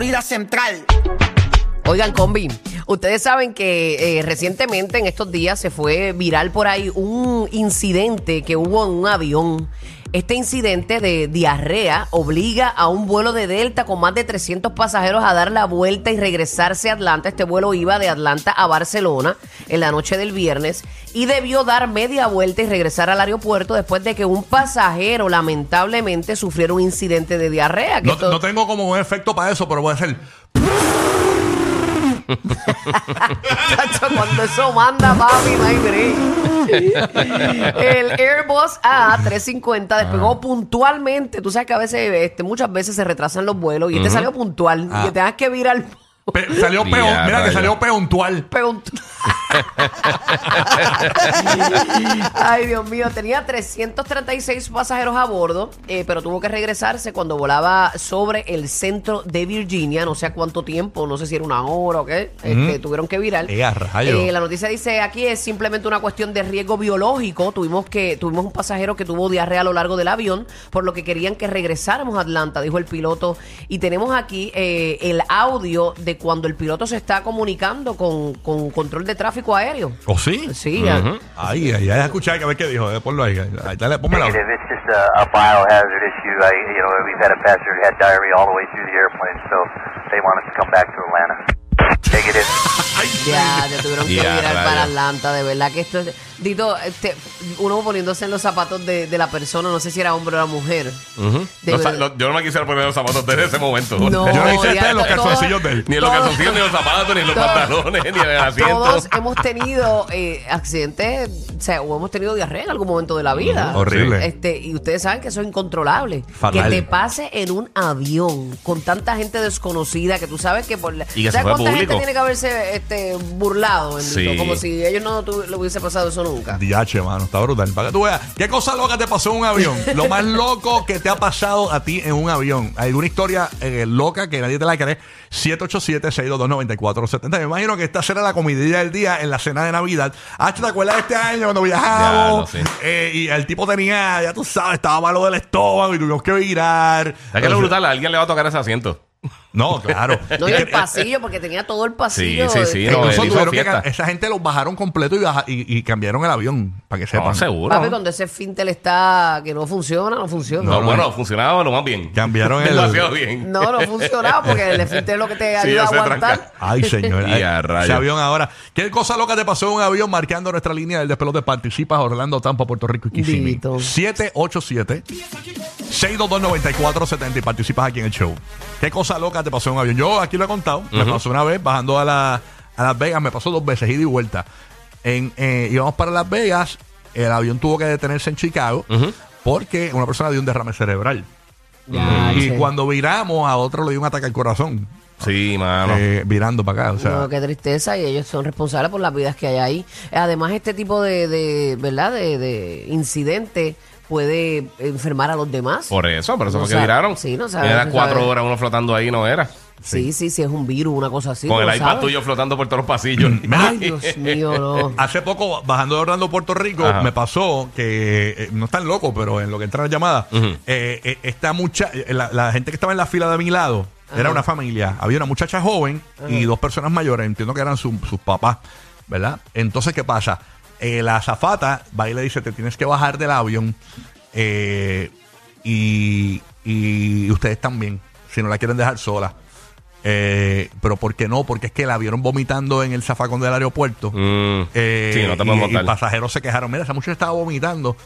Florida Central. Oigan, combi, ustedes saben que eh, recientemente en estos días se fue viral por ahí un incidente que hubo en un avión. Este incidente de diarrea obliga a un vuelo de Delta con más de 300 pasajeros a dar la vuelta y regresarse a Atlanta. Este vuelo iba de Atlanta a Barcelona en la noche del viernes y debió dar media vuelta y regresar al aeropuerto después de que un pasajero lamentablemente sufriera un incidente de diarrea. que No, esto- no tengo como un efecto para eso, pero voy a hacer. Chacho, cuando eso manda, papi, no hay break. El Airbus A350 despegó puntualmente. Tú sabes que a veces, este, muchas veces se retrasan los vuelos y este salió puntual. Ah. Y que tengas que virar. Pe- salió Ya, peón, mira que rayos. salió peontual. Pero- Ay, Dios mío, tenía 336 pasajeros a bordo, eh, pero tuvo que regresarse cuando volaba sobre el centro de Virginia, no sé a cuánto tiempo, no sé si era una hora o qué, este, tuvieron que virar. Eh, a. Eh, la noticia dice aquí es simplemente una cuestión de riesgo biológico. Tuvimos que tuvimos un pasajero que tuvo diarrea a lo largo del avión, por lo que querían que regresáramos a Atlanta, dijo el piloto. Y tenemos aquí eh, el audio de cuando el piloto se está comunicando con, con control de tráfico aéreo. ¿O sí? Sí, ya- Ay, ay, ay, escuchar que a ver qué dijo. eh, ponlo ahí. ahí dale, pónmelo. Negative. It's just a, a biohazard issue. I, you know, we've had a passenger who had diarrhea all the way through the airplane, so they want us to come back to Atlanta. Negative. Ya, te tuvieron que Ya, virar rayos. para Atlanta, de verdad que esto es... Dito, este, uno poniéndose en los zapatos de, de la persona, no sé si era hombre o era mujer. De No sa- verdad. no, yo no me quisiera poner los zapatos de él en ese momento. No, Yo no hice ya este, los todo- calzoncillos de él. Ni en los calzoncillos, ni en los zapatos, ni en los Todos- pantalones, ni en el asiento. Todos hemos tenido eh, accidentes, o sea, o hemos tenido diarrea en algún momento de la vida. Horrible. Este, y ustedes saben que eso es incontrolable. Fatal. Que te pase en un avión con tanta gente desconocida que tú sabes que por la. Y que ¿Sabes fue cuánta gente tiene que haberse este, burlado? bendito? Sí. Como si ellos no tu- le hubiese pasado eso nunca. DH, mano, está brutal. Para que tú veas, ¿qué cosa loca te pasó en un avión? Lo más loco que te ha pasado a ti en un avión. Hay una historia eh, loca que nadie te la cree. 787-622-9470. Me imagino que esta será la comidilla del día en la cena de Navidad. Ah, ¿te acuerdas de este año cuando viajamos? Ya, no, sí. Eh, y el tipo tenía, ya tú sabes, estaba malo del estómago y tuvimos que virar. ¿Sabes qué es lo brutal? A alguien le va a tocar ese asiento. No, claro. No, y el pasillo, porque tenía todo el pasillo. Sí, sí, sí. no, incluso él hizo tuvieron que fiesta. ca- esa gente los bajaron completo y, baja- y, y cambiaron el avión, para que sepan. No, seguro. Papi, cuando ese fintel está que no funciona, no funciona. No, bueno, funcionaba lo más bien. Cambiaron el- Demasiado bien. No, no funcionaba porque el fintel es lo que te Sí, ayuda a aguantar. tranca. Ay, señor. Y a Ay, rayos. ese avión ahora. ¿Qué cosa loca te pasó en un avión marcando nuestra línea del despelote? Participas Orlando, Tampa, Puerto Rico y Kissimmee. Dito. 787-622-9470 y participas aquí en el show. ¿Qué cosa loca te pasó en un avión? Yo aquí lo he contado. Me pasó una vez bajando a, la, a Las Vegas. Me pasó dos veces, ida y vuelta. En, eh, íbamos para Las Vegas. El avión tuvo que detenerse en Chicago porque una persona dio un derrame cerebral. Ya, y cuando viramos, a otro le dio un ataque al corazón. Sí, mano. eh, virando para acá. O sea, No, qué tristeza y ellos son responsables por las vidas que hay ahí. Además, este tipo de, de ¿verdad? De, de incidente puede enfermar a los demás. Por eso, por eso No fue que sabe- viraron. sí, no sabe- Era no cuatro horas uno flotando ahí, no era. Sí, sí, sí, es un virus, una cosa así. Con tú el lo iPad sabes. tuyo flotando por todos los pasillos. Ay, Dios mío, no. Hace poco, bajando de Orlando, Puerto Rico, Ajá. me pasó que, eh, no es tan loco, pero en lo que entra la llamada, eh, eh, esta mucha, eh, la, la gente que estaba en la fila de mi lado, era una familia. Había una muchacha joven y dos personas mayores, entiendo que eran su- sus papás, ¿verdad? Entonces, ¿qué pasa? Eh, la azafata va y le dice, te tienes que bajar del avión eh, y, y ustedes también, si no la quieren dejar sola. Eh, pero ¿por qué no? Porque es que la vieron vomitando en el zafacón del aeropuerto. Mm. Eh, sí, no te y, y pasajeros se quejaron. Mira, esa muchacha estaba vomitando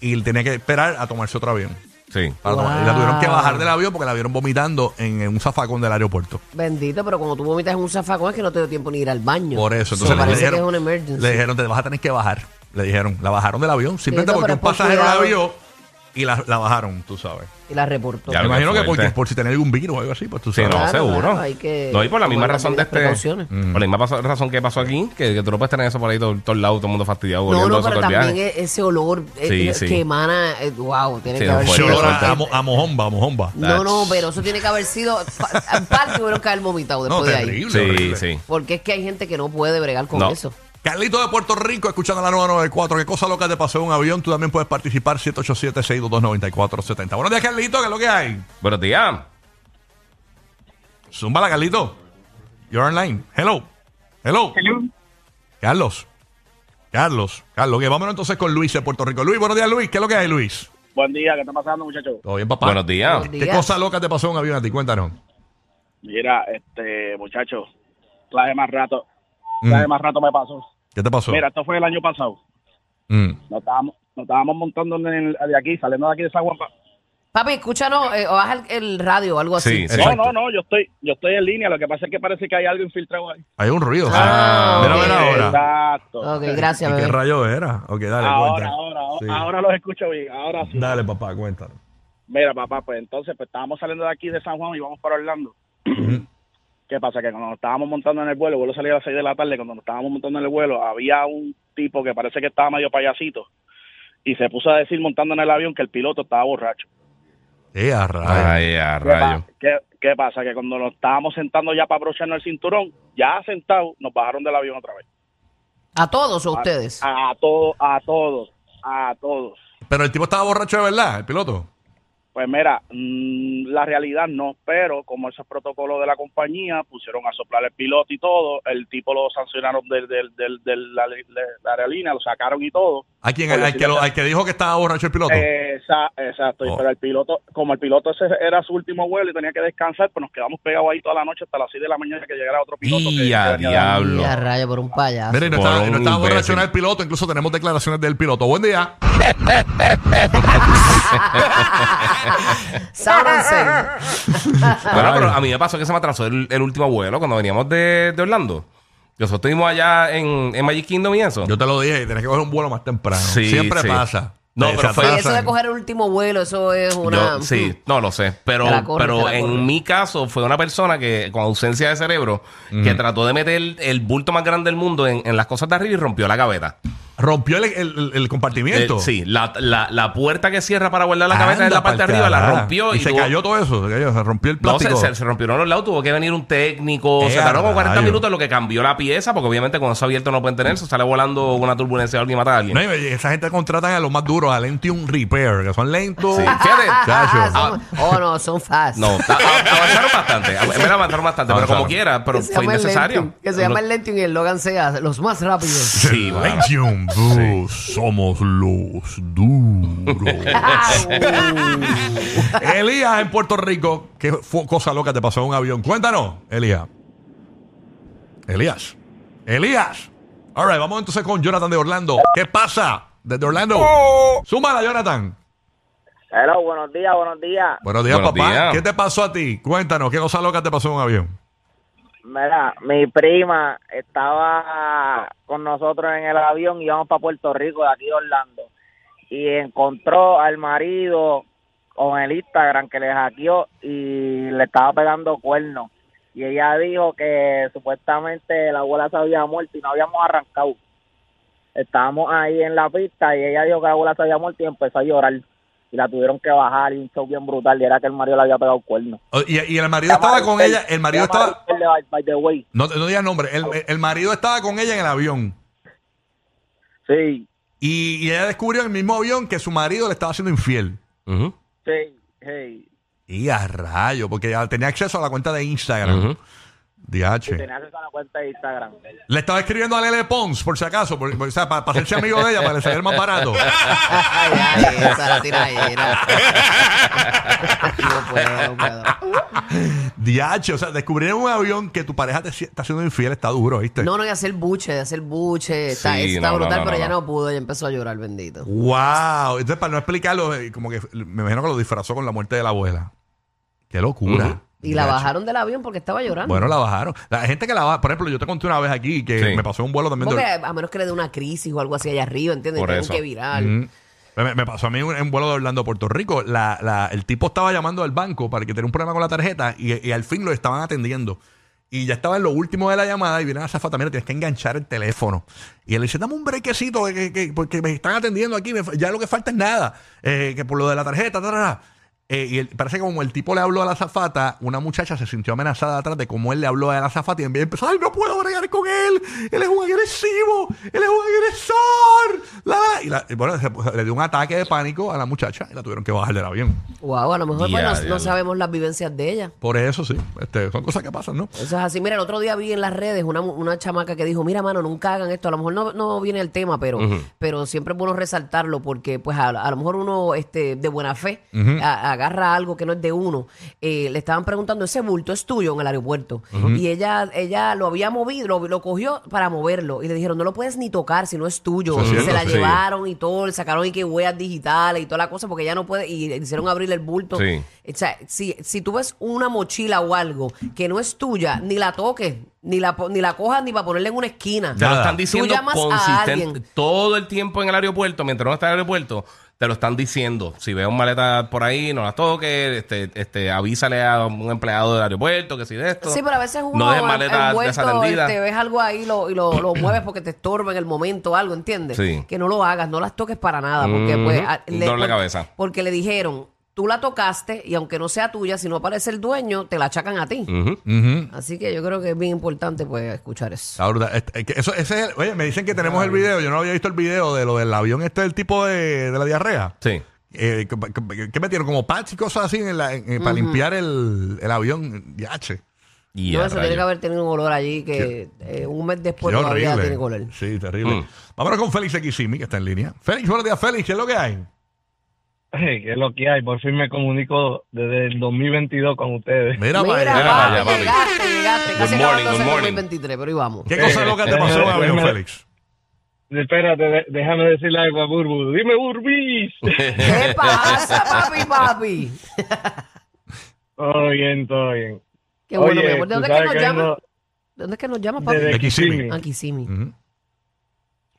y tenía que esperar a tomarse otro avión. Sí. Para Wow. tomar- y la tuvieron que bajar del avión porque la vieron vomitando en, en un zafacón del aeropuerto. Bendito, pero como tú vomitas en un zafacón es que no te dio tiempo ni ir al baño. Por eso. So, Entonces le, parece dijeron, que es una emergency. le dijeron, te vas a tener que bajar. Le dijeron, la bajaron del avión simplemente porque un por pasajero la cuidado. vio y la, la bajaron, tú sabes. Y la reportó. Ya Me imagino que porque, por si tenía algún virus o algo así, pues tú Sí, sabes. no, Claro, seguro. claro, hay que no, y por la misma tomar razón de las este. precauciones. Por la misma paso- razón que pasó aquí, que, que tú no puedes tener eso por ahí todo, todo el lado, todo el mundo fastidiado. No, no, pero también viaje. e- ese olor eh, Sí, eh, sí. que emana, eh, wow, tiene Sí, que no, haber Ese sido. olor a, a mo- a mojomba, a mojomba. No, no, pero eso tiene que haber sido. pa- En parte tuvieron que haber vomitado No, después de ahí. terrible. Sí, horrible. sí. Porque es que hay gente que no puede bregar con No. eso. Carlito de Puerto Rico, escuchando la 994. ¿Qué cosa loca te pasó en un avión? Tú también puedes participar. 787-622-9470. Buenos días, Carlito. ¿Qué es lo que hay? Buenos días. Zúmbala, Carlito. You're online. Hello. Hello. Carlos. Carlos. Carlos. Que vámonos entonces con Luis de Puerto Rico. Luis, buenos días, Luis. ¿Qué es lo que hay, Luis? Buen día, ¿qué está pasando, muchachos? Todo bien, papá. Buenos días. Buenos ¿Qué días. cosa loca te pasó en un avión a ti? Cuéntanos. Mira, este, muchachos, traje más rato, Mm. traje más rato me pasó. ¿Qué te pasó? Mira, esto fue el año pasado. Mm. Nos estábamos, nos estábamos montando en el- de aquí, saliendo de aquí de San Juan. pa- Papi, escúchanos, eh, o baja el, el radio o algo así. Sí. No, no, no, yo estoy, yo estoy en línea. Lo que pasa es que parece que hay algo infiltrado ahí. Hay un ruido. Ah, Mira, ok. mira ahora. Exacto. Ok, gracias, ¿Y qué rayo era? Ok, dale, Ahora, cuenta. ahora, ahora, Sí. ahora los escucho bien. Ahora sí. Dale, papá, cuéntanos. Mira, papá, pues entonces, pues estábamos saliendo de aquí de San Juan y vamos para Orlando. Ujú. ¿Qué pasa? Que cuando nos estábamos montando en el vuelo, el vuelo salía a las 6 de la tarde, cuando nos estábamos montando en el vuelo, había un tipo que parece que estaba medio payasito y se puso a decir montando en el avión que el piloto estaba borracho. Eh, a rayos. Ay, a ¿Qué, rayo. qué- qué pasa? Que cuando nos estábamos sentando ya para abrocharnos el cinturón, ya sentados, nos bajaron del avión otra vez. ¿A todos o A- ustedes? A, todos, a todos, a todos. Pero el tipo estaba borracho de verdad, el piloto. Pues mira, mm, la realidad no, pero como ese es protocolo de la compañía, pusieron a soplar el piloto y todo, el tipo lo sancionaron del, del, del, del- la, de la aerolínea, lo sacaron y todo. ¿A quién? Al que, lo- al que dijo que estaba borracho el piloto. Exacto, y Oh. pero el piloto, como el piloto ese era su último vuelo y tenía que descansar, pues nos quedamos pegados ahí toda la noche hasta las 6 de la mañana que llegara otro piloto. que- Y a diablo. Y a raya por un payaso. Mira, y no Por estaba, un no borracho el piloto, incluso tenemos declaraciones del piloto. Buen día. Sábanse. Bueno, pero a mí me pasó que se me atrasó el, el último vuelo cuando veníamos de, de Orlando. Nosotros estuvimos allá en, en Magic Kingdom y eso. Yo te lo dije, tienes que coger un vuelo más temprano. Sí, Siempre sí. pasa. No, pero fue- eso de coger el último vuelo, eso es una... Yo- sí, no lo sé. Pero, Te la corre, pero te la corre. en mi caso fue una persona que con ausencia de cerebro que trató de meter el bulto más grande del mundo en, en las cosas de arriba y rompió la gaveta. Rompió el, el- el- el compartimiento. Eh, sí, la, la, la puerta que cierra para guardar la gaveta en la parte de arriba la carajo. rompió Y, y, se tuvo- cayó todo eso. Se, cayó, se rompió el No, se, plástico. se, se rompieron los lados, tuvo que venir un técnico. Eh, se tardó como 40 rayo. minutos lo que cambió la pieza, porque obviamente cuando está abierto no pueden tener, se sale volando una turbulencia o alguien y mata a alguien. No, y esa gente contratan a los más duros, a Lentium Repair, que son lentos. Sí, fíjate. Chacho. Son- oh, no, son fast. No, a- a- avanzaron bastante. A- En verdad avanzaron bastante, pero Avanzaron. como quiera, pero Que se fue llama el innecesario. Lentium, Que se llama el Lentium y el Logan sea los más rápidos. Sí, mano. Lentium, somos los duros. Elías en Puerto Rico, ¿qué fue cosa loca te pasó en un avión? Cuéntanos, Elías. Elías. Elías. All right, vamos entonces con Jonathan de Orlando. ¿Qué pasa? Desde Orlando. Súmala, Jonathan. Hello, buenos días, buenos días. Buenos días, Buenos papá. días. ¿Qué te pasó a ti? Cuéntanos, ¿qué cosa loca te pasó en un avión? Mira, mi prima estaba con nosotros en el avión y íbamos para Puerto Rico, de aquí Orlando. Y encontró al marido con el Instagram que le hackeó y le estaba pegando cuernos. Y ella dijo que supuestamente la abuela se había muerto y no habíamos arrancado. Estábamos ahí en la pista y ella dijo que la abuela se había muerto y empezó a llorar. Y la tuvieron que bajar y un show bien brutal. Y era que el marido le había pegado cuernos. Oh, Y, y el marido estaba con ella. El marido estaba. Raquel de- by the way. No, no digas nombre. El, el marido estaba con ella en el avión. Sí, Y, y ella descubrió en el mismo avión que su marido le estaba haciendo infiel. Sí, sí. Y a rayo, porque ya tenía acceso a la cuenta de Instagram. Ujú. DH. Cuenta de Instagram. Le estaba escribiendo a Lele Pons, por si acaso, por- por- o sea, para, hacerse amigo de ella, para saliera más barato. Ay, ay, esa la tiraera. no puedo, no puedo. DH, o sea, descubrir en un avión que tu pareja te está haciendo infiel está duro, ¿viste? No, no, y hacer buche, de hacer buche. Está, Sí, eso está no, no, brutal, no, pero no, ella no. no pudo, ella empezó a llorar, bendito. Wow. Entonces, para no explicarlo, eh, como que me imagino que lo disfrazó con la muerte de la abuela. Qué locura. Y la bajaron del avión porque estaba llorando. Bueno, la bajaron. La gente que la baja, por ejemplo, yo te conté una vez aquí que Sí. me pasó un vuelo también. porque de- a menos que le dé una crisis o algo así allá arriba, ¿entiendes? Por eso. que virar. Mm. Me, me pasó a mí un vuelo de Orlando a Puerto Rico. La, la- el tipo estaba llamando al banco para que tenía un problema con la tarjeta y, y al fin lo estaban atendiendo. Y ya estaba en lo último de la llamada y viene a zafata, mira, tienes que enganchar el teléfono. Y él dice, dame un brequecito que, que- porque me están atendiendo aquí, me fa- ya lo que falta es nada, eh, que por lo de la tarjeta, ta, ta, ta". Eh, y él- parece que como el tipo le habló a la zafata, una muchacha se sintió amenazada atrás de cómo él le habló a la zafata y en vez de empezó, ay, no puedo bregar con él, él es un agresivo, él es un agresor. La, la". Y, la- y bueno, se- le dio un ataque de pánico a la muchacha y la tuvieron que bajar del avión. Wow, a lo mejor pues, no, sabemos las vivencias de ella. Por eso sí, este, son cosas que pasan, ¿no? Eso es así. Mira, el otro día vi en las redes una, una chamaca que dijo, mira, mano, nunca hagan esto. A lo mejor no, no viene el tema, pero, pero siempre es bueno resaltarlo porque pues a, a lo mejor uno este, de buena fe a- agarra algo que no es de uno. Eh, le estaban preguntando, ese bulto es tuyo en el aeropuerto. Y ella ella lo había movido, lo, lo cogió para moverlo. Y le dijeron, no lo puedes ni tocar si no es tuyo. Y se la sí. llevaron y todo, le sacaron y que huellas digitales y toda la cosa porque ella no puede, y le hicieron abrir el bulto. Sí. O sea, si, si tú ves una mochila o algo que no es tuya, ni la toques, ni la, ni la cojas ni para ponerla en una esquina. Te lo están diciendo consistente alguien. todo el tiempo en el aeropuerto, mientras uno está en el aeropuerto, te lo están diciendo. Si ves un maleta por ahí, no las toques, este, este, avísale a un empleado del aeropuerto que si de esto. Sí, pero a veces uno no dejes envuelto, desatendidas. este, ves algo ahí lo, y lo, lo mueves porque te estorba en el momento algo, ¿entiendes? Sí. Que no lo hagas, no las toques para nada, porque pues... a- de por- cabeza. Porque le dijeron, tú la tocaste y aunque no sea tuya, si no aparece el dueño, te la achacan a ti. Ujú. Así que yo creo que es bien importante pues escuchar eso. Está brutal. Este, que eso, ese es el- oye, me dicen que tenemos el video. Yo no había visto el video de lo del avión este del tipo de, de la diarrea. Sí. Eh, ¿qué, qué- qué metieron? Como pads y cosas así en la- en- para limpiar el, el avión. Yache. Y No, a eso tiene rayos. que haber tenido un olor allí que eh, un mes después Qué todavía tiene color. Sí, terrible. Mm. Vámonos con Félix Ximi, que está en línea. Félix, buenos días, Félix. ¿Qué es lo que hay? Hey, ¿Qué es lo que hay? Por fin me comunico desde el 2022 con ustedes. Mira, para allá. Mira papi, llegaste, llegaste. Casi Good morning, good el morning. 2023, pero ahí vamos. ¿Qué cosa loca te pasó en el avión, Félix? Espérate, de- déjame decirle algo a Burbu. Dime, Burbis. ¿Qué pasa, papi, papi? todo bien, todo bien. Qué bueno, Oye, amor. ¿De tú dónde es que sabes nos que llamas? vengo ¿De dónde es que nos llamas, papi? Desde Kissimmee. Ah, Kissimmee. Ujú.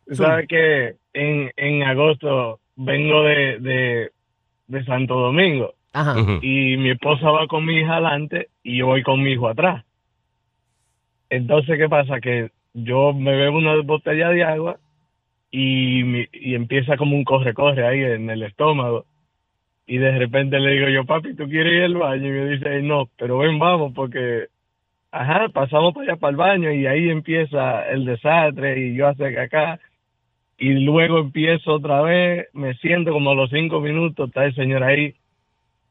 Tú sabes que en, en agosto vengo de, de, de Santo Domingo Ajá. Y mi esposa va con mi hija adelante y yo voy con mi hijo atrás. Entonces, ¿qué pasa? Que yo me bebo una botella de agua y, mi- y empieza como un corre-corre ahí en el estómago. Y de repente le digo yo, papi, ¿tú quieres ir al baño? Y me dice, no, pero ven, vamos, porque, ajá, pasamos para allá para el baño y ahí empieza el desastre y yo hace acá. Y luego empiezo otra vez, me siento como a los cinco minutos, está el señor ahí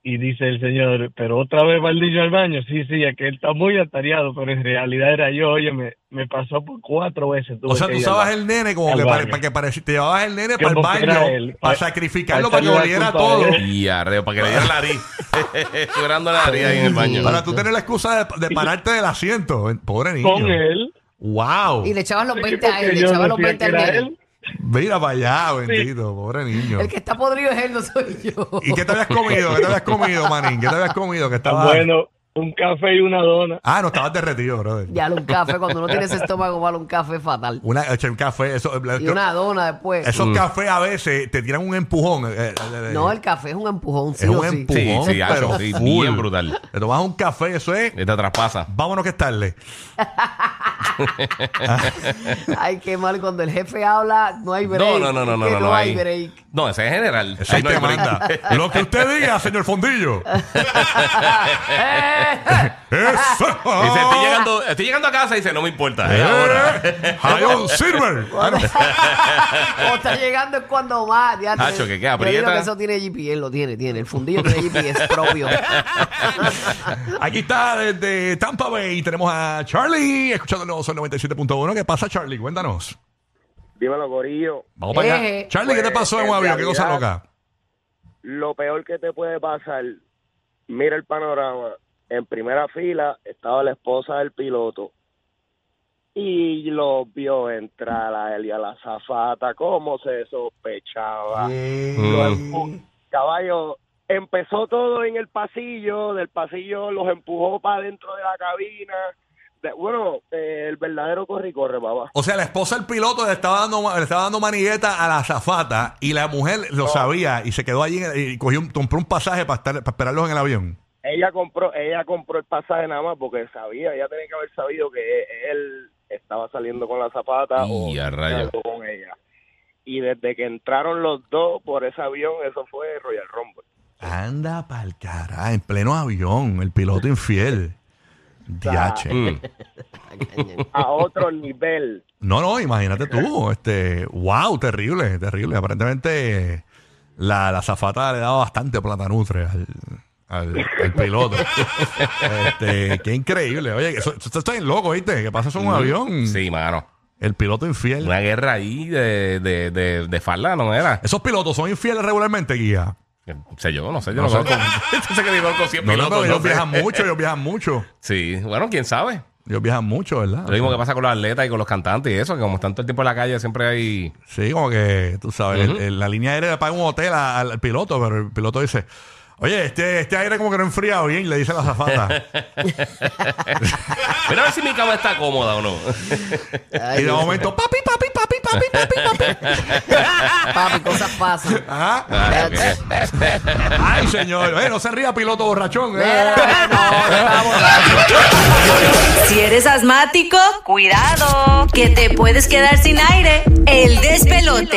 y dice el señor, pero otra vez va el niño al baño. Sí, sí, es que él está muy atareado, pero en realidad era yo. Oye, me, me pasó por cuatro veces. tuve O sea, tú usabas el nene como que para, que pareci- te llevabas el nene para el baño él, para pa- sacrificarlo para para que oliera a todo. Y arreo, para que le diera la nariz. Llorando la nariz ahí en el baño. Para tú tener la excusa de, de pararte del asiento. Pobre niño. Con él. Wow. Y le echabas los Sí, 20 a él, le yo echabas los decía 20 al que era nene. él. Mira para allá, bendito. Pobre niño. El que está podrido es él, no soy yo. ¿Y qué te habías comido? ¿Qué te habías comido, manín? ¿Qué te habías comido? Que estaba... Bueno, un café y una dona. Ah, no, estabas derretido, brother. Ya, un café, cuando uno tiene ese estómago malo, un café es fatal. Una, un café, eso, Y una dona después. esos cafés a veces te tiran un empujón. eh, eh, eh, No, el café es un empujón, sí Es o un sí. empujón. Sí, sí, pero sí, bien brutal. Te tomas un café, eso es. Y te traspasa. Vámonos que es tarde. Ay, qué mal. Cuando el jefe habla, no hay break. No, no, no, no, no, no, no, no hay break. No, ese es general. Ese Ahí no te hay break. manda. Lo que usted diga, señor Fondillo. Eh, Eso. Dice, estoy llegando, estoy llegando a casa y dice, no me importa. es ahora. Eh, Hayon Silver. Cuando está llegando es cuando más. Ya Hacho, que queda Yo digo aprieta. que eso tiene GPS, lo tiene, tiene. El fundillo tiene GPS propio. Aquí está desde Tampa Bay. Tenemos a Charlie escuchando el nuevo Sol 97.1. ¿Qué pasa, Charlie? Cuéntanos. Dímelo, Gorillo. Vamos para allá. Eh, Charlie, ¿qué te pues, pasó en un en avión? ¿Qué cosa realidad- loca? Lo peor que te puede pasar, mira el panorama. En primera fila estaba la esposa del piloto y lo vio entrar a él y a la zafata, cómo se sospechaba. Mm. Caballo, empezó todo en el pasillo, del pasillo los empujó para dentro de la cabina. De- bueno, eh, el verdadero corre y corre, papá. O sea, la esposa del piloto le estaba dando, le estaba dando manigueta a la azafata y la mujer lo sabía y se quedó allí en el- y cogió un, compró un pasaje para, estar, para esperarlos en el avión. Ella compró ella compró el pasaje nada más porque sabía ella tenía que haber sabido que él estaba saliendo con la zapata o Y a rayos. algo con ella y desde que entraron los dos por ese avión eso fue Royal Rumble Anda pa'l cara, en pleno avión, el piloto infiel. Diache. Mm. A otro nivel. No, no, imagínate tú, este, wow, terrible, terrible. Aparentemente la, la zafata le daba bastante platanutre al, al, al piloto. este, qué increíble. Oye, eso, eso está bien loco, ¿viste? Que pasa en un avión. Sí, mano. El piloto infiel. Una guerra ahí de, de, de, de falda, ¿no era? Esos pilotos son infieles regularmente, guía. Sé yo, no sé, yo No no, sé. que conozco 100 No, no, pilotos, ellos no viajan mucho, ellos viajan mucho. Sí, bueno, quién sabe. Ellos viajan mucho, ¿verdad? Lo mismo que pasa con los atletas y con los cantantes y eso, que como están todo el tiempo en la calle, siempre hay. Sí, como que, tú sabes, el- el- la línea aérea le paga un hotel al piloto, pero el piloto dice, oye, este, este aire como que no enfría bien, le dice la zafata. Mira a ver si mi cama está cómoda o no. y de momento, papi, papi, papi, papi, papi, papi. Papi, cosas pasan. Ajá. Ah. Ay, señor. Oye, no se ría, piloto borrachón. ¿eh? Si eres asmático, cuidado, que te puedes quedar sin aire. El despelote.